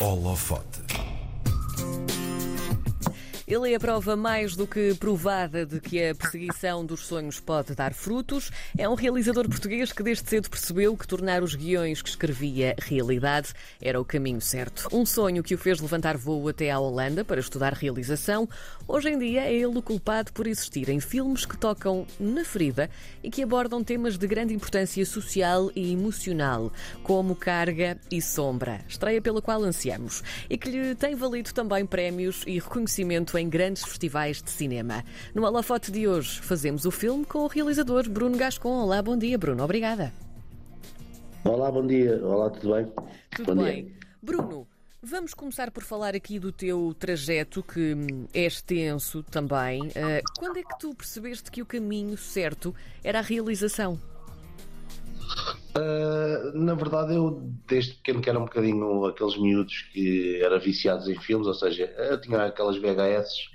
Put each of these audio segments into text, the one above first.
Holofote. Ele é a prova mais do que provada de que a perseguição dos sonhos pode dar frutos. É um realizador português que desde cedo percebeu que tornar os guiões que escrevia realidade era o caminho certo. Um sonho que o fez levantar voo até à Holanda para estudar realização. Hoje em dia é ele o culpado por existir em filmes que tocam na ferida e que abordam temas de grande importância social e emocional, como carga e sombra, estreia pela qual ansiamos, e que lhe tem valido também prémios e reconhecimento em grandes festivais de cinema. No Holofote de hoje, fazemos o filme com o realizador Bruno Gascon. Olá, bom dia, Bruno. Obrigada. Olá, bom dia. Olá, tudo bem? Tudo bom bem. Dia. Bruno, vamos começar por falar aqui do teu trajeto, que hum, é extenso também. Uh, quando é que tu percebeste que o caminho certo era a realização? Uh, na verdade, eu desde pequeno que era um bocadinho aqueles miúdos que eram viciados em filmes, ou seja, eu tinha aquelas VHS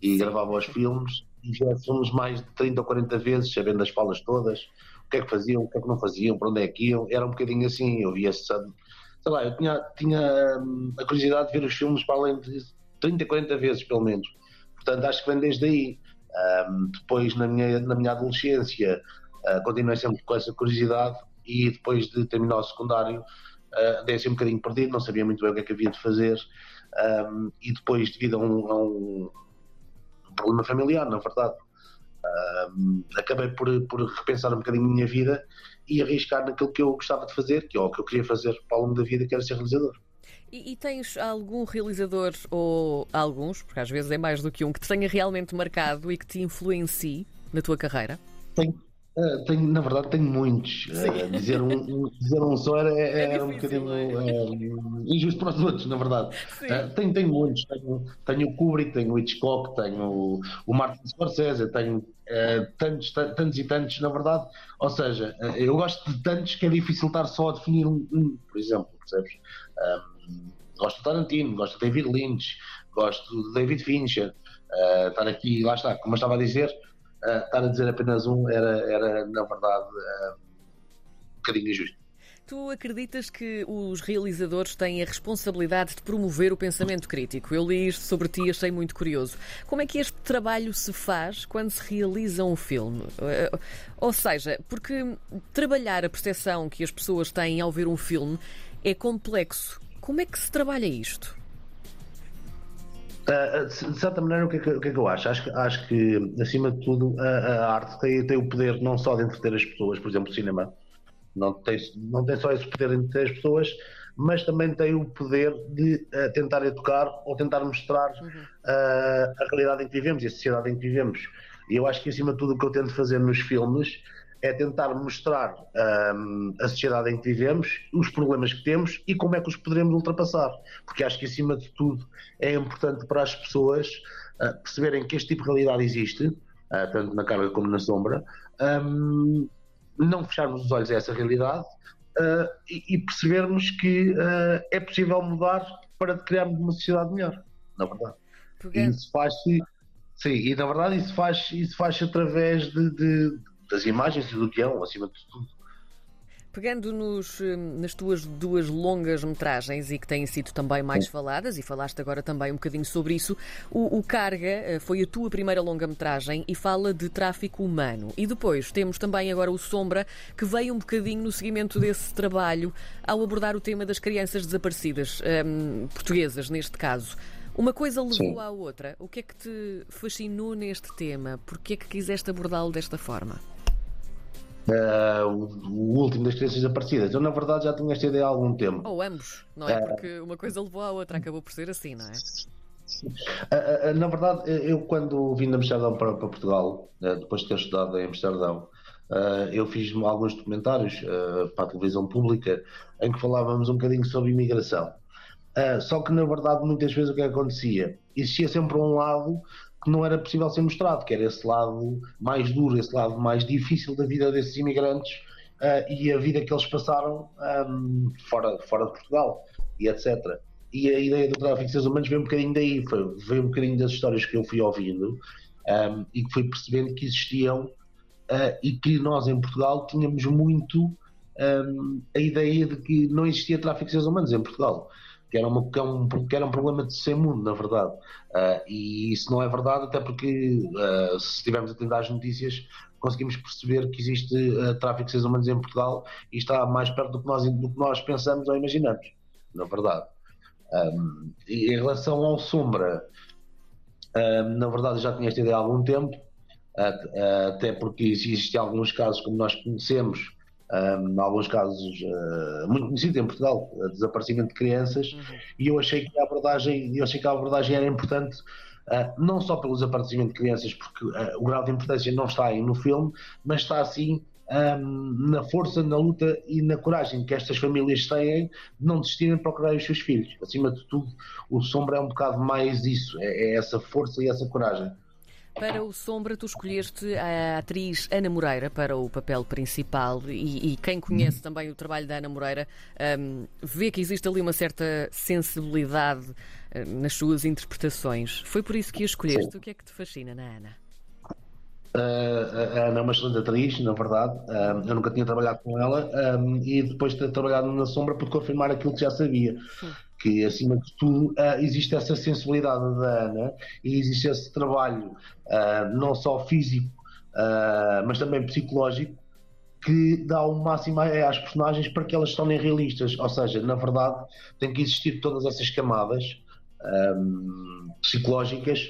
e gravava os filmes e já filmes mais de 30 ou 40 vezes, sabendo as falas todas, o que é que faziam, o que é que não faziam, para onde é que iam, era um bocadinho assim, eu via sei lá, eu tinha, tinha hum, a curiosidade de ver os filmes para além de 30, 40 vezes pelo menos. Portanto, acho que vem desde aí. Um, depois, na minha, na minha adolescência, uh, continuei sempre com essa curiosidade e depois de terminar o secundário uh, dei assim um bocadinho perdido, não sabia muito bem o que é que havia de fazer um, e depois devido a um, a um, problema familiar, na verdade um, acabei por, por repensar um bocadinho a minha vida e arriscar naquilo que eu gostava de fazer, que é o que eu queria fazer para o longo da vida, que era ser realizador. E, e, tens algum realizador, ou alguns, porque às vezes é mais do que um, que te tenha realmente marcado e que te influencie na tua carreira? Tenho, Uh, tenho, na verdade, tenho muitos. Uh, dizer, um, um, dizer um só era, era é um bocadinho uh, injusto para os outros, na verdade. tenho, tenho muitos. Tenho, tenho o Kubrick, tenho o Hitchcock, tenho o, o Martin Scorsese, tenho tantos, tantos e tantos, na verdade. Ou seja, eu gosto de tantos que é difícil estar só a definir um, um por exemplo, percebes? gosto de Tarantino, gosto de David Lynch, gosto de David Fincher. estar aqui, lá está, como eu estava a dizer uh, estar a dizer apenas um era, era na verdade, uh, um bocadinho injusto. Tu acreditas que os realizadores têm a responsabilidade de promover o pensamento crítico? Eu li isto sobre ti e achei muito curioso. Como é que este trabalho se faz quando se realiza um filme? Ou seja, porque trabalhar a percepção que as pessoas têm ao ver um filme é complexo. Como é que se trabalha isto? Uh, de certa maneira, o que, é que, o que, é que, eu acho? acho? Acho que, acima de tudo, a, a arte tem, tem, o poder não só de entreter as pessoas, por exemplo, o cinema não tem, não tem só esse poder de entreter as pessoas, mas também tem o poder de uh, tentar educar ou tentar mostrar uhum. uh, a realidade em que vivemos e a sociedade em que vivemos. E eu acho que, acima de tudo, o que eu tento fazer nos filmes é tentar mostrar um, a sociedade em que vivemos, os problemas que temos e como é que os poderemos ultrapassar. Porque acho que, acima de tudo, é importante para as pessoas uh, perceberem que este tipo de realidade existe, uh, tanto na carga como na sombra, um, não fecharmos os olhos a essa realidade uh, e, e, percebermos que é possível mudar para criarmos uma sociedade melhor, na verdade. Porque... E isso faz-se. Sim, e na verdade isso faz isso faz através de, de das imagens e do guião, acima de tudo. Pegando nos, hum, nas tuas duas longas metragens e que têm sido também mais faladas, e falaste agora também um bocadinho sobre isso, o, o Carga eh, foi a tua primeira longa metragem e fala de tráfico humano. E depois temos também agora o Sombra, que veio um bocadinho no seguimento desse trabalho ao abordar o tema das crianças desaparecidas, um, portuguesas neste caso. Uma coisa levou Sim. à outra. O que é que te fascinou neste tema? Porquê é que quiseste abordá-lo desta forma? Uh, o, último das crianças desaparecidas. Eu, na verdade, já tinha esta ideia há algum tempo. Ou ambos, não é? Uh, Porque uma coisa levou à outra, acabou por ser assim, não é? Uh, na verdade, eu, quando vim de Amsterdão para, para Portugal, depois de ter estudado em Amsterdão, eu fiz alguns documentários para a televisão pública em que falávamos um bocadinho sobre imigração. só que, na verdade, muitas vezes o que acontecia? Existia sempre um lado que não era possível ser mostrado, que era esse lado mais duro, esse lado mais difícil da vida desses imigrantes uh, e a vida que eles passaram um, fora, fora de Portugal e etc. E a ideia do tráfico de seres humanos veio um bocadinho daí, foi, veio um bocadinho das histórias que eu fui ouvindo um, e que fui percebendo que existiam uh, e que nós em Portugal tínhamos muito um, a ideia de que não existia tráfico de seres humanos em Portugal. Que era, uma, que, é um, que era um problema de ser mundo, na verdade. Uh, e isso não é verdade, até porque uh, se estivermos atender às notícias, conseguimos perceber que existe uh, tráfico de seres humanos em Portugal e está mais perto do que nós, do que nós pensamos ou imaginamos, na verdade. Um, em relação ao Sombra, um, na verdade já tinha esta ideia há algum tempo, até porque existem alguns casos como nós conhecemos um, alguns casos uh, muito conhecidos em Portugal, desaparecimento de crianças, uhum. e eu achei que a abordagem, eu achei que a abordagem era importante uh, não só pelo desaparecimento de crianças, porque uh, o grau de importância não está aí no filme, mas está assim um, na força, na luta e na coragem que estas famílias têm de não desistirem de procurar os seus filhos. Acima de tudo, o Sombra é um bocado mais isso, é, é essa força e essa coragem. Para o Sombra, tu escolheste a atriz Ana Moreira para o papel principal e, e quem conhece também o trabalho da Ana Moreira um, vê que existe ali uma certa sensibilidade uh, nas suas interpretações. Foi por isso que a escolheste. Sim. O que é que te fascina na Ana? Uh, a Ana é uma excelente atriz, na verdade. Uh, eu nunca tinha trabalhado com ela um, e depois de ter trabalhado na Sombra pude confirmar aquilo que já sabia. Sim que acima de tudo uh, existe essa sensibilidade da Ana e existe esse trabalho uh, não só físico uh, mas também psicológico que dá o máximo às personagens para que elas se tornem realistas, ou seja, na verdade tem que existir todas essas camadas um, psicológicas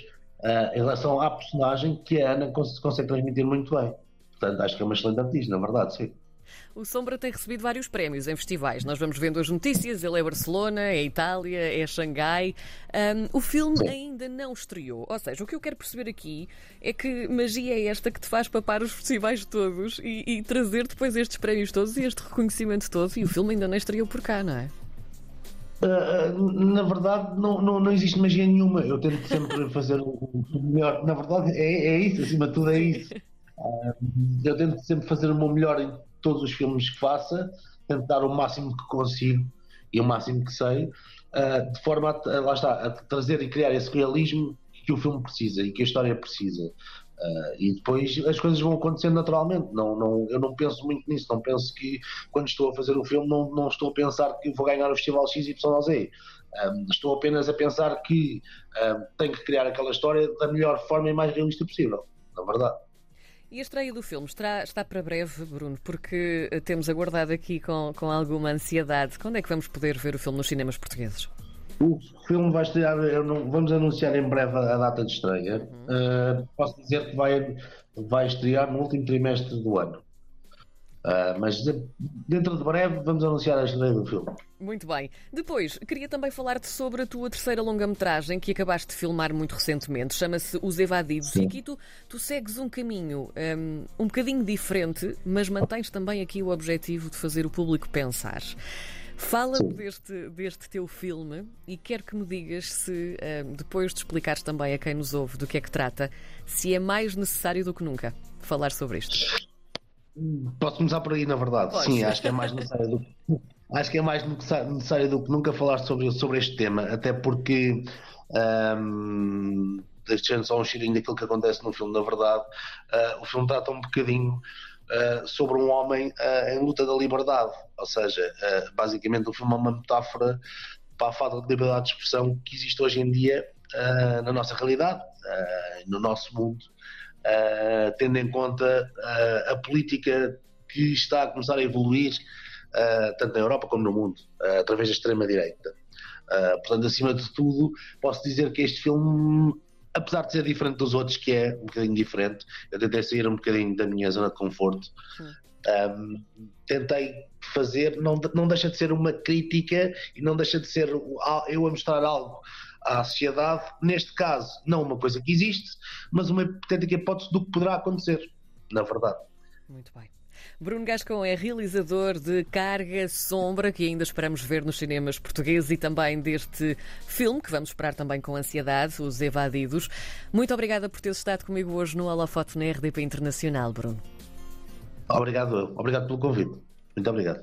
em relação à personagem que a Ana cons consegue transmitir muito bem. Portanto, acho que é uma excelente artista, na verdade, sim. O Sombra tem recebido vários prémios em festivais. Nós vamos vendo as notícias. Ele é Barcelona, é Itália, é Xangai. Um, o filme Sim. ainda não estreou. Ou seja, o que eu quero perceber aqui é que magia é esta que te faz papar os festivais todos e, e trazer depois estes prémios todos e este reconhecimento todo. E o filme ainda não estreou por cá, não é? Uh, na verdade, não, não, não existe magia nenhuma. Eu tento sempre fazer o melhor. Na verdade, é, é isso, acima de tudo, é isso. Uh, eu tento sempre fazer o meu melhor em todos os filmes que faça, tento dar o máximo que consigo e o máximo que sei, uh, de forma a, lá está, a trazer e criar esse realismo que o filme precisa e que a história precisa. Uh, e depois as coisas vão acontecendo naturalmente. Não, não, eu não penso muito nisso. Não penso que quando estou a fazer o filme, não, não estou a pensar que vou ganhar o Festival XYZ. Um, estou apenas a pensar que um, tenho que criar aquela história da melhor forma e mais realista possível. Na verdade. E a estreia do filme está, está para breve, Bruno, porque eh, temos aguardado aqui com, com alguma ansiedade. Quando é que vamos poder ver o filme nos cinemas portugueses? O filme vai estrear, não, vamos anunciar em breve a, a data de estreia. Uhum. Uh, posso dizer que vai, vai estrear no último trimestre do ano. Uh, mas dentro de breve vamos anunciar a estreia do filme. Muito bem. Depois, queria também falar-te sobre a tua terceira longa-metragem que acabaste de filmar muito recentemente. Chama-se Os Evadidos. Sim. E aqui tu, tu segues um caminho um, um bocadinho diferente, mas mantens também aqui o objetivo de fazer o público pensar. Fala-me deste, deste teu filme e quero que me digas se, um, depois de explicares também a quem nos ouve do que é que trata, se é mais necessário do que nunca falar sobre isto. Posso começar por aí, na verdade. Sim, acho que é mais necessário do que, acho que é mais necessário do que nunca falar sobre, sobre este tema, até porque um, deixando só um cheirinho daquilo que acontece no filme, na verdade, uh, o filme trata um bocadinho uh, sobre um homem uh, em luta da liberdade, ou seja, basicamente o filme é uma metáfora para a falta de liberdade de expressão que existe hoje em dia na nossa realidade, no nosso mundo uh, tendo em conta uh, a política que está a começar a evoluir, uh, tanto na Europa como no mundo, através da extrema-direita. portanto, acima de tudo, posso dizer que este filme, apesar de ser diferente dos outros, que é um bocadinho diferente, eu tentei sair um bocadinho da minha zona de conforto. Um, tentei fazer, não, não deixa de ser uma crítica e não deixa de ser eu a mostrar algo à sociedade, neste caso, não uma coisa que existe, mas uma hipotética hipótese do que poderá acontecer, na verdade. Muito bem. Bruno Gascon é realizador de Carga Sombra, que ainda esperamos ver nos cinemas portugueses e também deste filme, que vamos esperar também com ansiedade, Os Evadidos. Muito obrigada por teres estado comigo hoje no Holofote na RDP Internacional, Bruno. Obrigado, obrigado pelo convite. Muito obrigado.